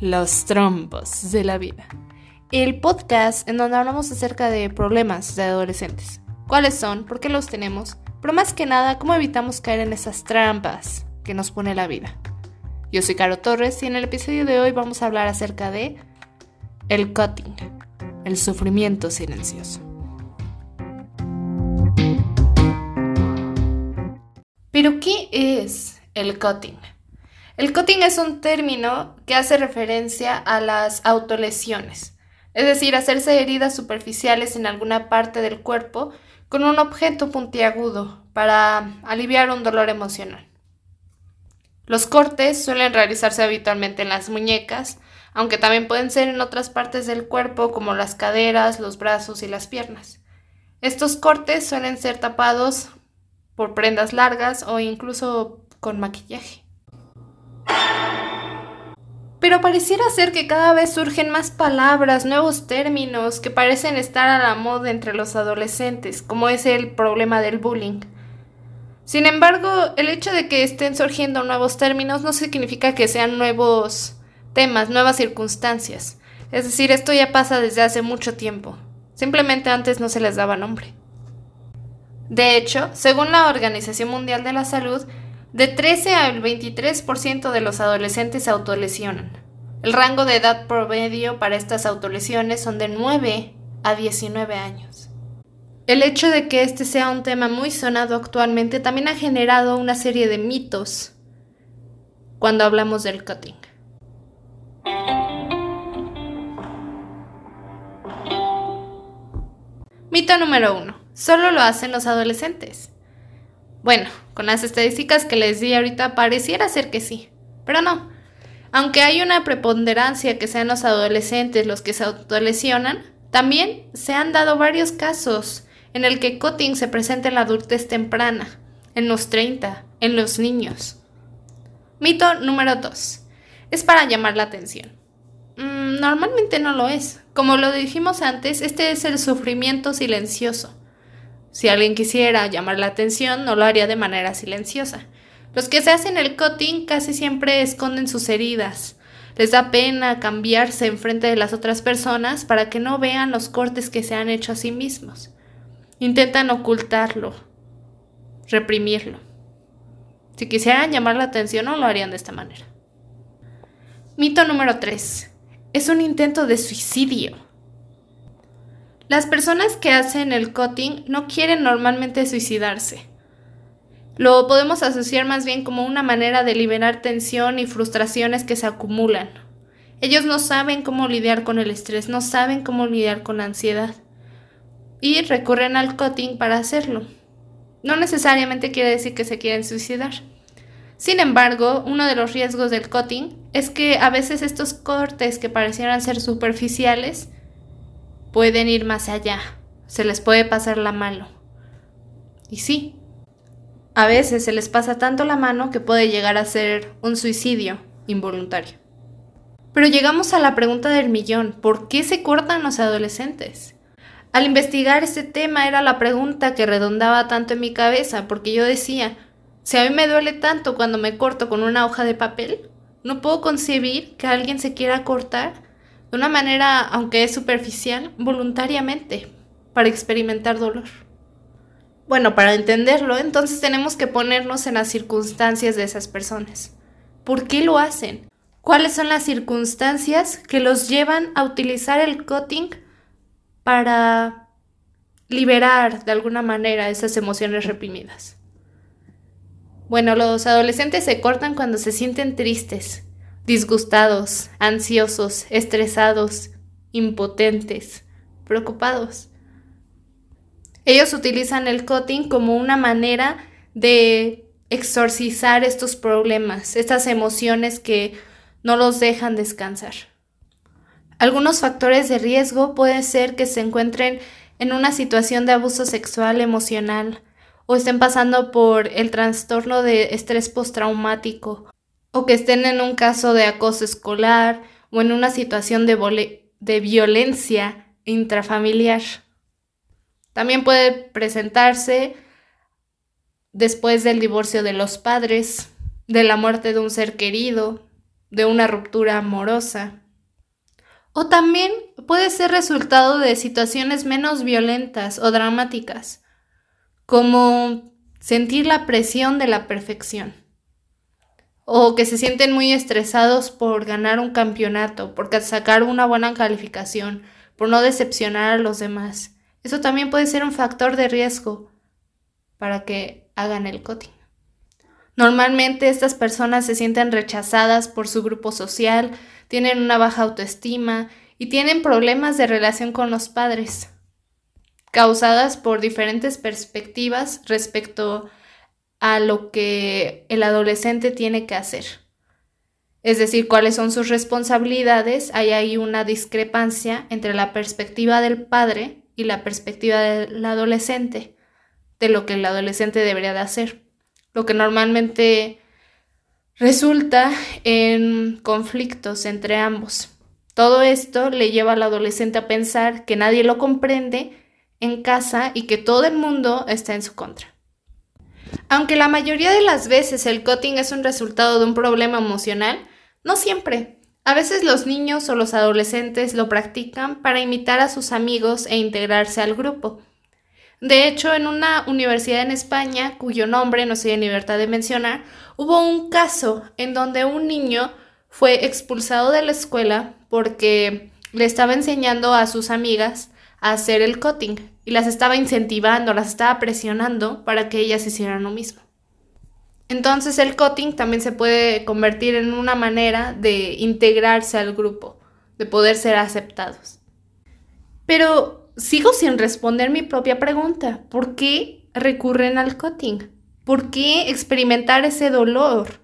Los trompos de la vida. El podcast en donde hablamos acerca de problemas de adolescentes. ¿Cuáles son? ¿Por qué los tenemos? Pero más que nada, ¿cómo evitamos caer en esas trampas que nos pone la vida? Yo soy Caro Torres y en el episodio de hoy vamos a hablar acerca de el cutting, el sufrimiento silencioso. Pero ¿qué es el cutting? El cutting es un término que hace referencia a las autolesiones, es decir, hacerse heridas superficiales en alguna parte del cuerpo con un objeto puntiagudo para aliviar un dolor emocional. Los cortes suelen realizarse habitualmente en las muñecas, aunque también pueden ser en otras partes del cuerpo como las caderas, los brazos y las piernas. Estos cortes suelen ser tapados por prendas largas o incluso con maquillaje. Pero pareciera ser que cada vez surgen más palabras, nuevos términos que parecen estar a la moda entre los adolescentes, como es el problema del bullying. Sin embargo, el hecho de que estén surgiendo nuevos términos no significa que sean nuevos temas, nuevas circunstancias. Es decir, esto ya pasa desde hace mucho tiempo. Simplemente antes no se les daba nombre. De hecho, según la Organización Mundial de la Salud, de 13 al 23% de los adolescentes se autolesionan. El rango de edad promedio para estas autolesiones son de 9 a 19 años. El hecho de que este sea un tema muy sonado actualmente también ha generado una serie de mitos cuando hablamos del cutting. Mito número 1. Solo lo hacen los adolescentes. Bueno, con las estadísticas que les di ahorita pareciera ser que sí, pero no. Aunque hay una preponderancia que sean los adolescentes los que se autolesionan, también se han dado varios casos en el que cutting se presenta en la adultez temprana, en los 30, en los niños. Mito número 2. Es para llamar la atención. Mm, normalmente no lo es. Como lo dijimos antes, este es el sufrimiento silencioso. Si alguien quisiera llamar la atención, no lo haría de manera silenciosa. Los que se hacen el cutting casi siempre esconden sus heridas. Les da pena cambiarse en frente de las otras personas para que no vean los cortes que se han hecho a sí mismos. Intentan ocultarlo, reprimirlo. Si quisieran llamar la atención, no lo harían de esta manera. Mito número 3. Es un intento de suicidio. Las personas que hacen el cutting no quieren normalmente suicidarse. Lo podemos asociar más bien como una manera de liberar tensión y frustraciones que se acumulan. Ellos no saben cómo lidiar con el estrés, no saben cómo lidiar con la ansiedad. Y recurren al cutting para hacerlo. No necesariamente quiere decir que se quieren suicidar. Sin embargo, uno de los riesgos del cutting es que a veces estos cortes que parecieran ser superficiales pueden ir más allá, se les puede pasar la mano. Y sí, a veces se les pasa tanto la mano que puede llegar a ser un suicidio involuntario. Pero llegamos a la pregunta del millón, ¿por qué se cortan los adolescentes? Al investigar este tema era la pregunta que redondaba tanto en mi cabeza, porque yo decía, si a mí me duele tanto cuando me corto con una hoja de papel, no puedo concebir que alguien se quiera cortar de una manera, aunque es superficial, voluntariamente, para experimentar dolor. Bueno, para entenderlo, entonces tenemos que ponernos en las circunstancias de esas personas. ¿Por qué lo hacen? ¿Cuáles son las circunstancias que los llevan a utilizar el cutting para liberar de alguna manera esas emociones reprimidas? Bueno, los adolescentes se cortan cuando se sienten tristes, disgustados, ansiosos, estresados, impotentes, preocupados. Ellos utilizan el cutting como una manera de exorcizar estos problemas, estas emociones que no los dejan descansar. Algunos factores de riesgo pueden ser que se encuentren en una situación de abuso sexual emocional o estén pasando por el trastorno de estrés postraumático o que estén en un caso de acoso escolar o en una situación de, violencia intrafamiliar. También puede presentarse después del divorcio de los padres, de la muerte de un ser querido, de una ruptura amorosa. O también puede ser resultado de situaciones menos violentas o dramáticas, como sentir la presión de la perfección, o que se sienten muy estresados por ganar un campeonato, por sacar una buena calificación, por no decepcionar a los demás. Eso también puede ser un factor de riesgo para que hagan el cutting. Normalmente estas personas se sienten rechazadas por su grupo social, tienen una baja autoestima y tienen problemas de relación con los padres, causadas por diferentes perspectivas respecto a lo que el adolescente tiene que hacer. Es decir, cuáles son sus responsabilidades, hay ahí una discrepancia entre la perspectiva del padre y la perspectiva del adolescente, de lo que el adolescente debería de hacer, lo que normalmente resulta en conflictos entre ambos. Todo esto le lleva al adolescente a pensar que nadie lo comprende en casa y que todo el mundo está en su contra. Aunque la mayoría de las veces el cutting es un resultado de un problema emocional, no siempre. A veces los niños o los adolescentes lo practican para imitar a sus amigos e integrarse al grupo. De hecho, en una universidad en España, cuyo nombre no estoy en libertad de mencionar, hubo un caso en donde un niño fue expulsado de la escuela porque le estaba enseñando a sus amigas a hacer el cutting y las estaba incentivando, las estaba presionando para que ellas hicieran lo mismo. Entonces el cutting también se puede convertir en una manera de integrarse al grupo, de poder ser aceptados. Pero sigo sin responder mi propia pregunta. ¿Por qué recurren al cutting? ¿Por qué experimentar ese dolor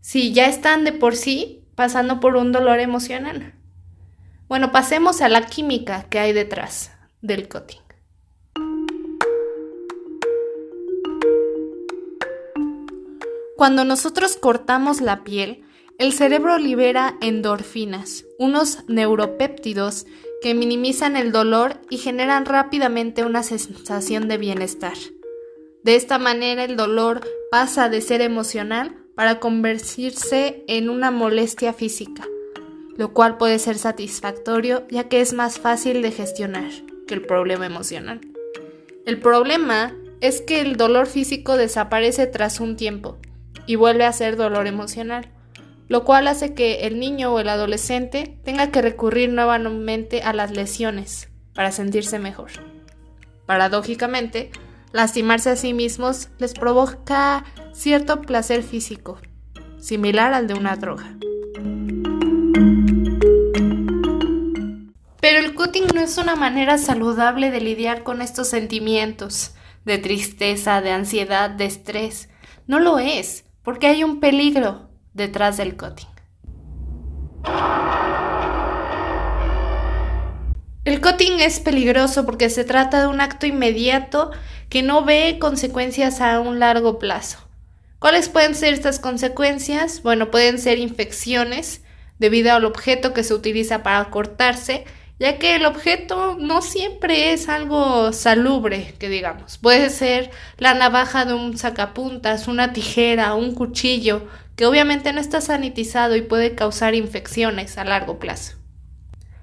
si ya están de por sí pasando por un dolor emocional? Bueno, pasemos a la química que hay detrás del cutting. Cuando nosotros cortamos la piel, el cerebro libera endorfinas, unos neuropéptidos que minimizan el dolor y generan rápidamente una sensación de bienestar. De esta manera el dolor pasa de ser emocional para convertirse en una molestia física, lo cual puede ser satisfactorio ya que es más fácil de gestionar que el problema emocional. El problema es que el dolor físico desaparece tras un tiempo y vuelve a ser dolor emocional lo cual hace que el niño o el adolescente tenga que recurrir nuevamente a las lesiones para sentirse mejor. Paradójicamente, lastimarse a sí mismos les provoca cierto placer físico, similar al de una droga. Pero el cutting no es una manera saludable de lidiar con estos sentimientos de tristeza, de ansiedad, de estrés. No lo es, porque hay un peligro, detrás del cutting. El cutting es peligroso porque se trata de un acto inmediato que no ve consecuencias a un largo plazo. ¿Cuáles pueden ser estas consecuencias? Bueno, pueden ser infecciones debido al objeto que se utiliza para cortarse, ya que el objeto no siempre es algo salubre, que digamos. Puede ser la navaja de un sacapuntas, una tijera, un cuchillo, que obviamente no está sanitizado y puede causar infecciones a largo plazo.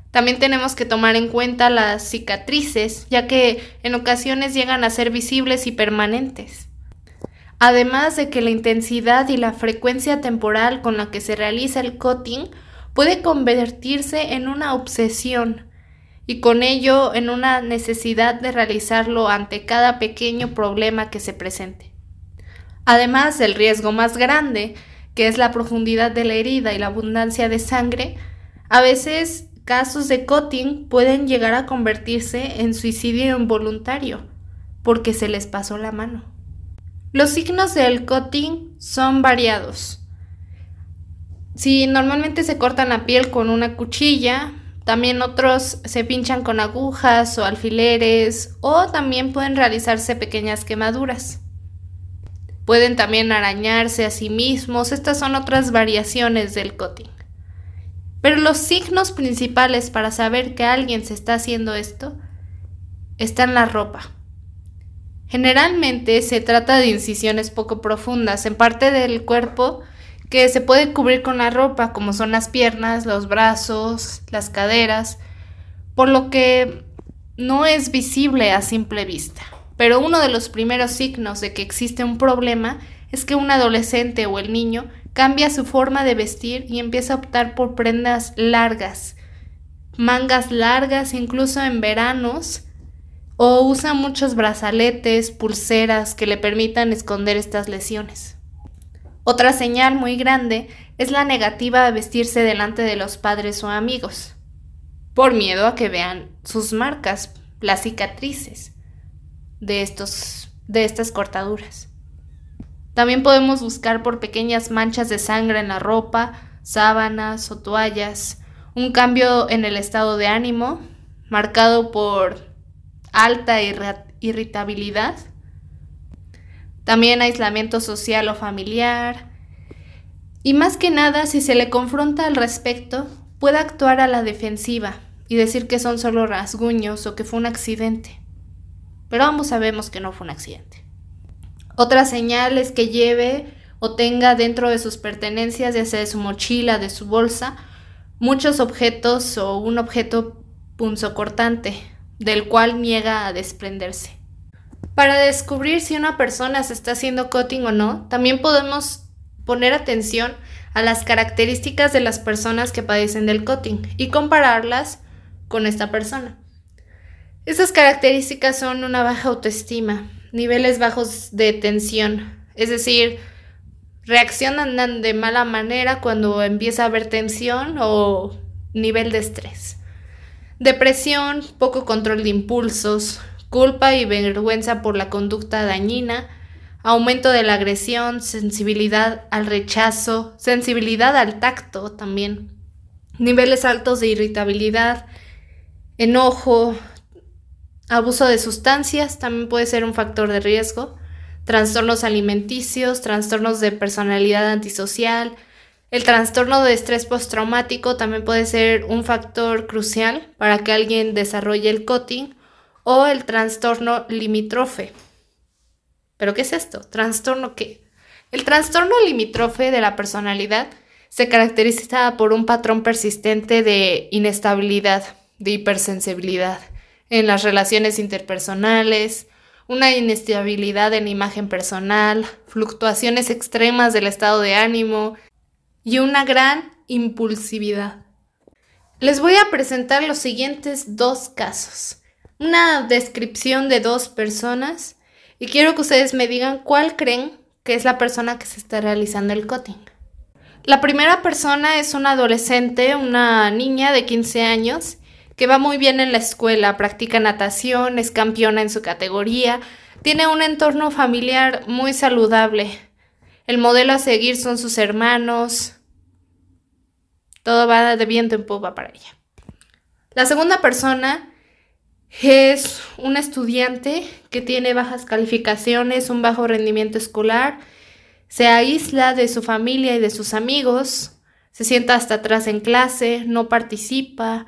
También tenemos que tomar en cuenta las cicatrices, ya que en ocasiones llegan a ser visibles y permanentes. Además de que la intensidad y la frecuencia temporal con la que se realiza el cutting puede convertirse en una obsesión y con ello en una necesidad de realizarlo ante cada pequeño problema que se presente. Además del riesgo más grande, que es la profundidad de la herida y la abundancia de sangre, a veces casos de cutting pueden llegar a convertirse en suicidio involuntario porque se les pasó la mano. Los signos del cutting son variados. Si normalmente se cortan la piel con una cuchilla, También otros se pinchan con agujas o alfileres o también pueden realizarse pequeñas quemaduras. Pueden también arañarse a sí mismos. Estas son otras variaciones del cutting. Pero los signos principales para saber que alguien se está haciendo esto están en la ropa. Generalmente se trata de incisiones poco profundas en parte del cuerpo que se puede cubrir con la ropa, como son las piernas, los brazos, las caderas, por lo que no es visible a simple vista. Pero uno de los primeros signos de que existe un problema es que un adolescente o el niño cambia su forma de vestir y empieza a optar por prendas largas, mangas largas incluso en veranos, o usa muchos brazaletes, pulseras que le permitan esconder estas lesiones. Otra señal muy grande es la negativa a vestirse delante de los padres o amigos, por miedo a que vean sus marcas, las cicatrices de, estos, de estas cortaduras. También podemos buscar por pequeñas manchas de sangre en la ropa, sábanas o toallas, un cambio en el estado de ánimo, marcado por alta irritabilidad, también aislamiento social o familiar. Y más que nada, si se le confronta al respecto, puede actuar a la defensiva y decir que son solo rasguños o que fue un accidente. Pero ambos sabemos que no fue un accidente. Otra señal es que lleve o tenga dentro de sus pertenencias, ya sea de su mochila, de su bolsa, muchos objetos o un objeto punzocortante, del cual niega a desprenderse. Para descubrir si una persona se está haciendo cutting o no, también podemos poner atención a las características de las personas que padecen del cutting y compararlas con esta persona. Esas características son una baja autoestima, niveles bajos de tensión, es decir, reaccionan de mala manera cuando empieza a haber tensión o nivel de estrés. Depresión, poco control de impulsos, culpa y vergüenza por la conducta dañina, aumento de la agresión, sensibilidad al rechazo, sensibilidad al tacto también, niveles altos de irritabilidad, enojo, abuso de sustancias también puede ser un factor de riesgo, trastornos alimenticios, trastornos de personalidad antisocial, el trastorno de estrés postraumático también puede ser un factor crucial para que alguien desarrolle el cutting o el trastorno limítrofe. ¿Pero qué es esto? ¿Trastorno qué? El trastorno limítrofe de la personalidad se caracteriza por un patrón persistente de inestabilidad, de hipersensibilidad en las relaciones interpersonales, una inestabilidad en imagen personal, fluctuaciones extremas del estado de ánimo y una gran impulsividad. Les voy a presentar los siguientes dos casos una descripción de dos personas y quiero que ustedes me digan cuál creen que es la persona que se está realizando el cutting. La primera persona es una adolescente, una niña de 15 años que va muy bien en la escuela, practica natación, es campeona en su categoría, tiene un entorno familiar muy saludable. El modelo a seguir son sus hermanos. Todo va de viento en popa para ella. La segunda persona es un estudiante que tiene bajas calificaciones, un bajo rendimiento escolar, se aísla de su familia y de sus amigos, se sienta hasta atrás en clase, no participa,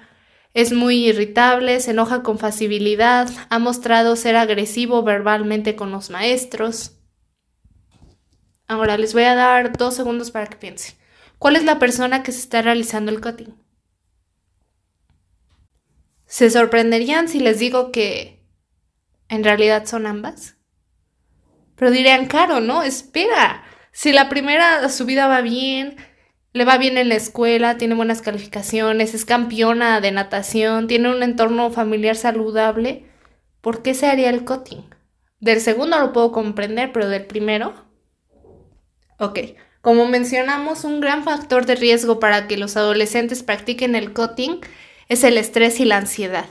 es muy irritable, se enoja con facilidad, ha mostrado ser agresivo verbalmente con los maestros. Ahora les voy a dar dos segundos para que piensen. ¿Cuál es la persona que se está realizando el cutting? ¿Se sorprenderían si les digo que en realidad son ambas? Pero dirían, caro, ¿no? Espera. Si la primera su vida va bien, le va bien en la escuela, tiene buenas calificaciones, es campeona de natación, tiene un entorno familiar saludable, ¿por qué se haría el cutting? Del segundo lo puedo comprender, pero del primero. Ok, como mencionamos, un gran factor de riesgo para que los adolescentes practiquen el cutting es el estrés y la ansiedad.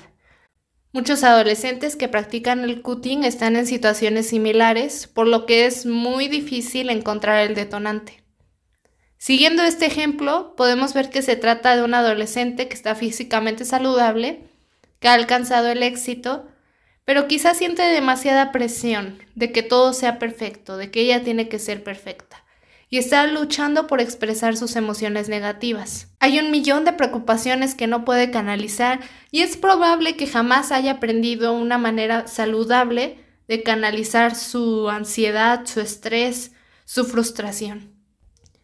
Muchos adolescentes que practican el cutting están en situaciones similares, por lo que es muy difícil encontrar el detonante. Siguiendo este ejemplo, podemos ver que se trata de un adolescente que está físicamente saludable, que ha alcanzado el éxito, pero quizás siente demasiada presión de que todo sea perfecto, de que ella tiene que ser perfecta, y está luchando por expresar sus emociones negativas. Hay un millón de preocupaciones que no puede canalizar y es probable que jamás haya aprendido una manera saludable de canalizar su ansiedad, su estrés, su frustración.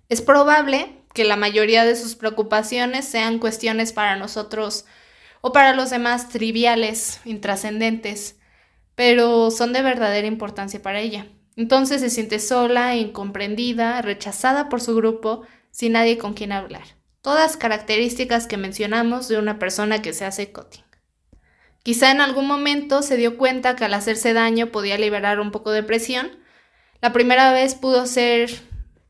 Es probable que la mayoría de sus preocupaciones sean cuestiones para nosotros o para los demás triviales, intrascendentes, pero son de verdadera importancia para ella. Entonces se siente sola, incomprendida, rechazada por su grupo, sin nadie con quien hablar. Todas características que mencionamos de una persona que se hace cutting. Quizá en algún momento se dio cuenta que al hacerse daño podía liberar un poco de presión. La primera vez pudo ser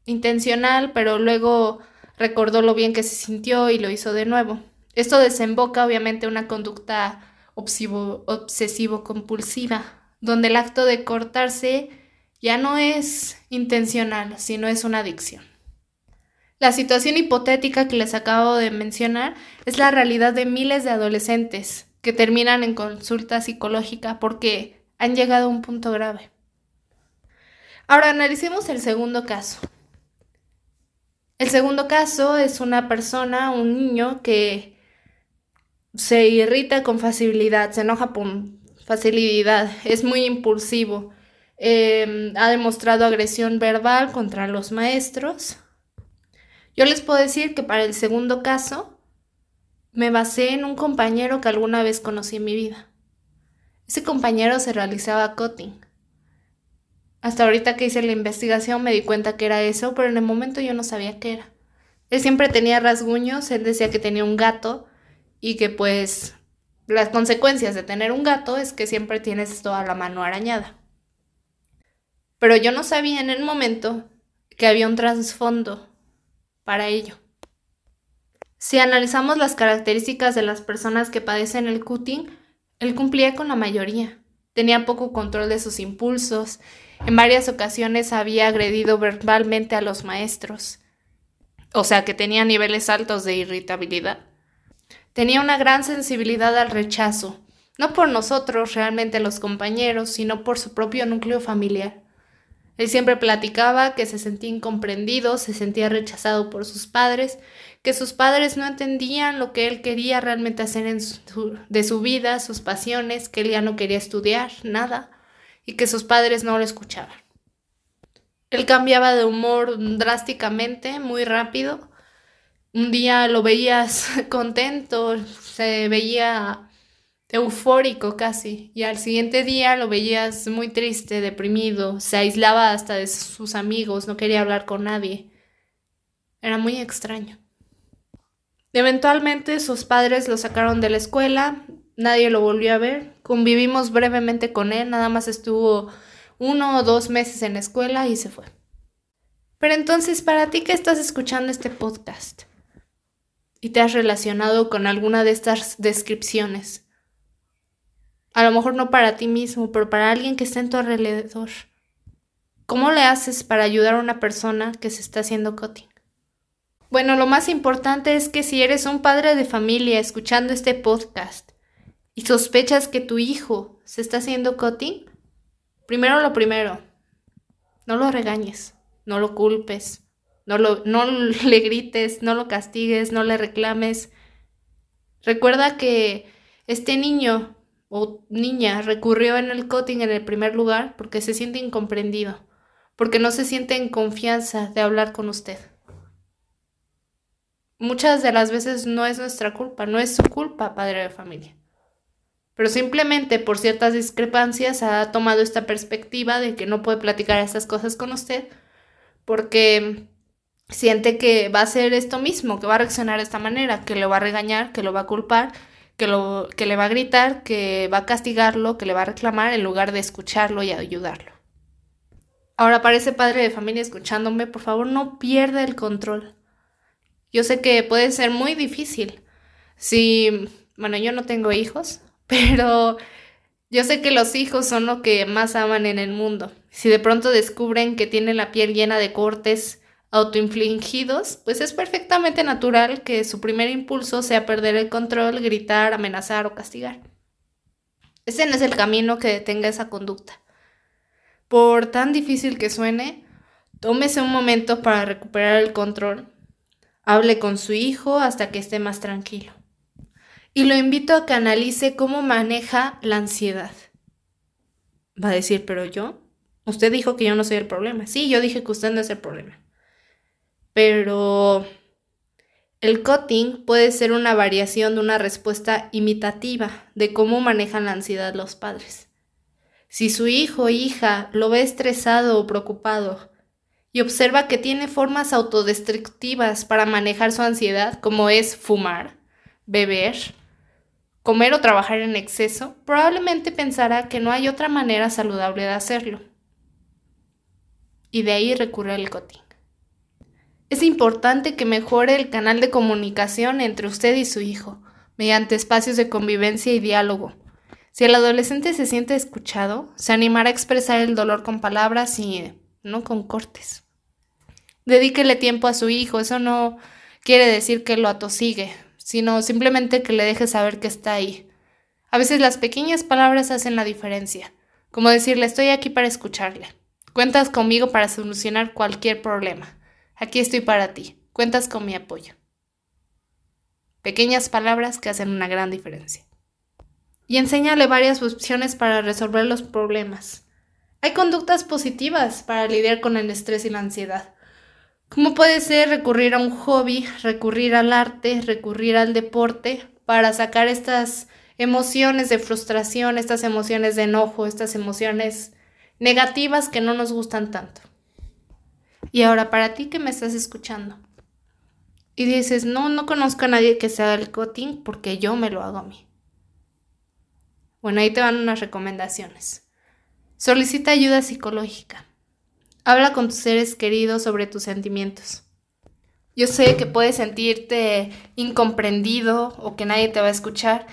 intencional, pero luego recordó lo bien que se sintió y lo hizo de nuevo. Esto desemboca obviamente una conducta obsesivo-compulsiva, donde el acto de cortarse ya no es intencional, sino es una adicción. La situación hipotética que les acabo de mencionar es la realidad de miles de adolescentes que terminan en consulta psicológica porque han llegado a un punto grave. Ahora analicemos el segundo caso. El segundo caso es una persona, un niño que se irrita con facilidad, se enoja con facilidad, es muy impulsivo, em, ha demostrado agresión verbal contra los maestros. Yo les puedo decir que para el segundo caso me basé en un compañero que alguna vez conocí en mi vida. Ese compañero se realizaba cutting. Hasta ahorita que hice la investigación me di cuenta que era eso, pero en el momento yo no sabía qué era. Él siempre tenía rasguños, él decía que tenía un gato, y que pues las consecuencias de tener un gato es que siempre tienes toda la mano arañada. Pero yo no sabía en el momento que había un trasfondo para ello. Si analizamos las características de las personas que padecen el cutting, él cumplía con la mayoría. Tenía poco control de sus impulsos. En varias ocasiones había agredido verbalmente a los maestros. O sea que tenía niveles altos de irritabilidad. Tenía una gran sensibilidad al rechazo, no por nosotros realmente los compañeros, sino por su propio núcleo familiar. Él siempre platicaba que se sentía incomprendido, se sentía rechazado por sus padres, que sus padres no entendían lo que él quería realmente hacer en de su vida, sus pasiones, que él ya no quería estudiar, nada, y que sus padres no lo escuchaban. Él cambiaba de humor drásticamente, muy rápido, un día lo veías contento, se veía eufórico casi, y al siguiente día lo veías muy triste, deprimido, se aislaba hasta de sus amigos, no quería hablar con nadie. Era muy extraño. Eventualmente sus padres lo sacaron de la escuela, nadie lo volvió a ver, convivimos brevemente con él, nada más estuvo uno o dos meses en la escuela y se fue. Pero entonces, para ti que estás escuchando este podcast, y te has relacionado con alguna de estas descripciones. A lo mejor no para ti mismo, pero para alguien que está en tu alrededor. ¿Cómo le haces para ayudar a una persona que se está haciendo cutting? Bueno, lo más importante es que si eres un padre de familia escuchando este podcast y sospechas que tu hijo se está haciendo cutting, primero lo primero, no lo regañes, no lo culpes, no, lo, no le grites, no lo castigues, no le reclames. Recuerda que este niño o niña recurrió en el cutting en el primer lugar porque se siente incomprendido, porque no se siente en confianza de hablar con usted. Muchas de las veces no es nuestra culpa, no es su culpa, padre de familia. Pero simplemente por ciertas discrepancias ha tomado esta perspectiva de que no puede platicar estas cosas con usted porque siente que va a hacer esto mismo, que va a reaccionar de esta manera, que lo va a regañar, que lo va a culpar, que, lo, que le va a gritar, que va a castigarlo, que le va a reclamar en lugar de escucharlo y ayudarlo. Ahora para ese padre de familia escuchándome, por favor no pierda el control. Yo sé que puede ser muy difícil. Si, bueno, yo no tengo hijos, pero yo sé que los hijos son lo que más aman en el mundo. Si de pronto descubren que tienen la piel llena de cortes, autoinfligidos, pues es perfectamente natural que su primer impulso sea perder el control, gritar, amenazar o castigar. Ese no es el camino que detenga esa conducta. Por tan difícil que suene, tómese un momento para recuperar el control. Hable con su hijo hasta que esté más tranquilo. Y lo invito a que analice cómo maneja la ansiedad. Va a decir, pero yo, usted dijo que yo no soy el problema. Sí, yo dije que usted no es el problema. Pero el cutting puede ser una variación de una respuesta imitativa de cómo manejan la ansiedad los padres. Si su hijo o hija lo ve estresado o preocupado y observa que tiene formas autodestructivas para manejar su ansiedad, como es fumar, beber, comer o trabajar en exceso, probablemente pensará que no hay otra manera saludable de hacerlo. Y de ahí recurre al cutting. Es importante que mejore el canal de comunicación entre usted y su hijo, mediante espacios de convivencia y diálogo. Si el adolescente se siente escuchado, se animará a expresar el dolor con palabras y no con cortes. Dedíquele tiempo a su hijo, eso no quiere decir que lo atosigue, sino simplemente que le deje saber que está ahí. A veces las pequeñas palabras hacen la diferencia, como decirle estoy aquí para escucharle. Cuentas conmigo para solucionar cualquier problema. Aquí estoy para ti. Cuentas con mi apoyo. Pequeñas palabras que hacen una gran diferencia. Y enséñale varias opciones para resolver los problemas. Hay conductas positivas para lidiar con el estrés y la ansiedad. Como puede ser recurrir a un hobby, recurrir al arte, recurrir al deporte para sacar estas emociones de frustración, estas emociones de enojo, estas emociones negativas que no nos gustan tanto. Y ahora, para ti que me estás escuchando y dices, no, no conozco a nadie que se haga el cutting porque yo me lo hago a mí. Bueno, ahí te van unas recomendaciones. Solicita ayuda psicológica. Habla con tus seres queridos sobre tus sentimientos. Yo sé que puedes sentirte incomprendido o que nadie te va a escuchar,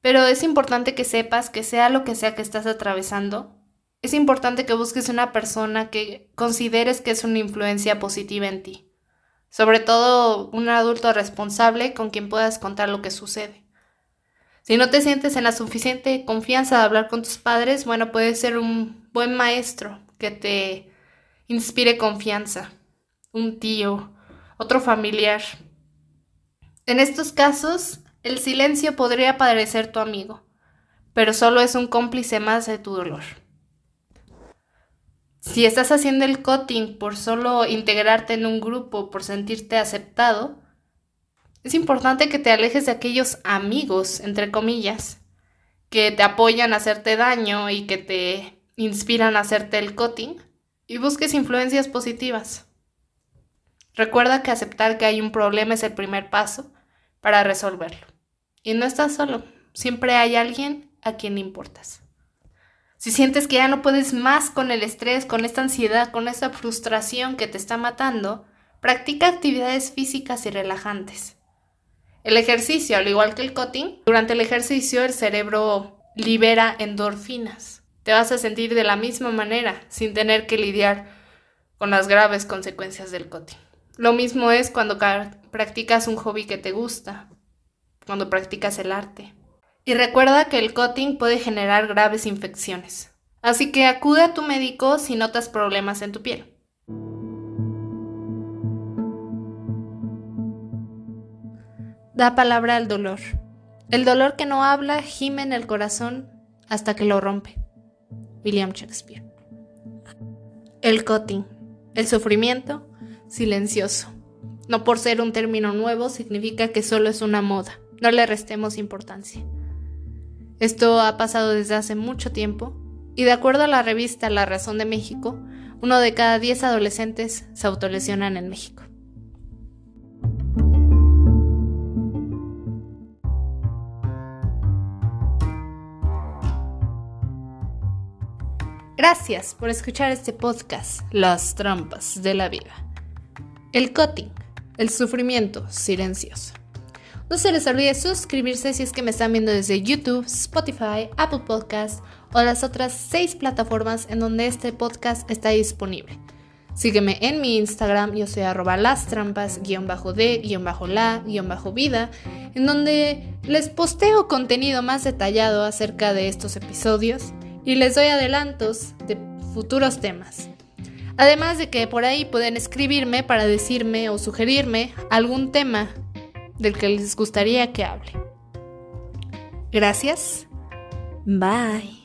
pero es importante que sepas que sea lo que sea que estás atravesando, es importante que busques una persona que consideres que es una influencia positiva en ti. Sobre todo un adulto responsable con quien puedas contar lo que sucede. Si no te sientes en la suficiente confianza de hablar con tus padres, bueno, puede ser un buen maestro que te inspire confianza, un tío, otro familiar. En estos casos, el silencio podría parecer tu amigo, pero solo es un cómplice más de tu dolor. Si estás haciendo el cutting por solo integrarte en un grupo, por sentirte aceptado, es importante que te alejes de aquellos amigos, entre comillas, que te apoyan a hacerte daño y que te inspiran a hacerte el cutting, y busques influencias positivas. Recuerda que aceptar que hay un problema es el primer paso para resolverlo. Y no estás solo, siempre hay alguien a quien importas. Si sientes que ya no puedes más con el estrés, con esta ansiedad, con esta frustración que te está matando, practica actividades físicas y relajantes. El ejercicio, al igual que el cutting, durante el ejercicio el cerebro libera endorfinas. Te vas a sentir de la misma manera, sin tener que lidiar con las graves consecuencias del cutting. Lo mismo es cuando practicas un hobby que te gusta, cuando practicas el arte. Y recuerda que el cutting puede generar graves infecciones. Así que acude a tu médico si notas problemas en tu piel. Da palabra al dolor. El dolor que no habla gime en el corazón hasta que lo rompe. William Shakespeare. El cutting. El sufrimiento silencioso. No por ser un término nuevo significa que solo es una moda. No le restemos importancia. Esto ha pasado desde hace mucho tiempo y de acuerdo a la revista La Razón de México, uno de cada diez adolescentes se autolesionan en México. Gracias por escuchar este podcast, Las trampas de la vida. El cutting, el sufrimiento silencioso. No se les olvide suscribirse si es que me están viendo desde YouTube, Spotify, Apple Podcasts o las otras seis plataformas en donde este podcast está disponible. Sígueme en mi Instagram, yo soy arroba las trampas, guion bajo de, guion bajo la, guion bajo vida, en donde les posteo contenido más detallado acerca de estos episodios y les doy adelantos de futuros temas. Además de que por ahí pueden escribirme para decirme o sugerirme algún tema del que les gustaría que hable. Gracias. Bye.